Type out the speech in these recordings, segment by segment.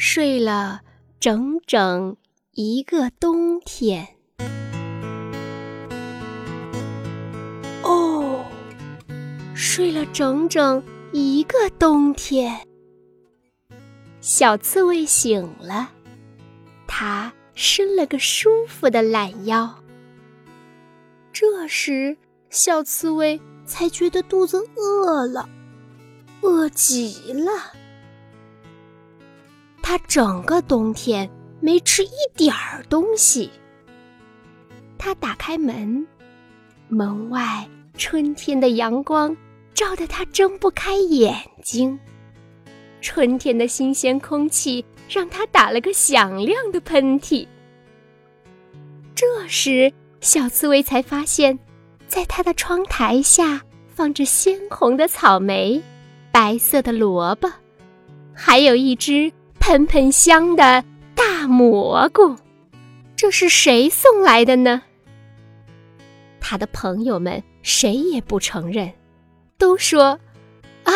睡了整整一个冬天。哦，睡了整整一个冬天。小刺猬醒了，它伸了个舒服的懒腰。这时，小刺猬才觉得肚子饿了，饿极了。他整个冬天没吃一点儿东西。他打开门，门外春天的阳光照得他睁不开眼睛。春天的新鲜空气让他打了个响亮的喷嚏。这时，小刺猬才发现，在他的窗台下放着鲜红的草莓、白色的萝卜，还有一只喷喷香的大蘑菇。这是谁送来的呢？他的朋友们谁也不承认，都说：“啊。”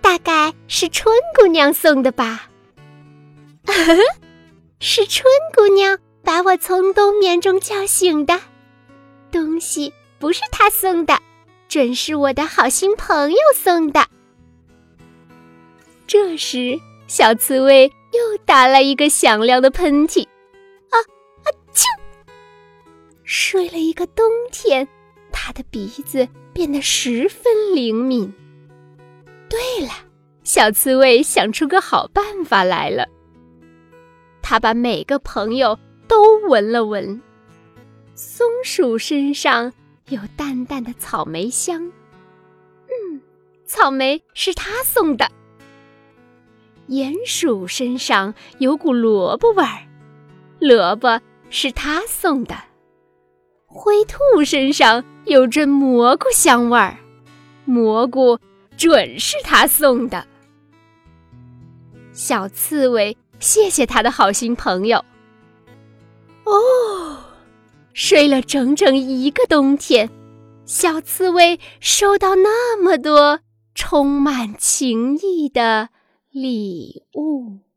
大概是春姑娘送的吧？是春姑娘把我从冬眠中叫醒的。东西不是她送的，准是我的好心朋友送的。这时，小刺猬又打了一个响亮的喷嚏，啊啊！啾！睡了一个冬天，他的鼻子变得十分灵敏。对了，小刺猬想出个好办法来了。他把每个朋友都闻了闻。松鼠身上有淡淡的草莓香，嗯，草莓是他送的。鼹鼠身上有股萝卜味儿，萝卜是他送的。灰兔身上有阵蘑菇香味儿，蘑菇。准是他送的，小刺猬，谢谢他的好心朋友。哦，睡了整整一个冬天，小刺猬收到那么多充满情意的礼物。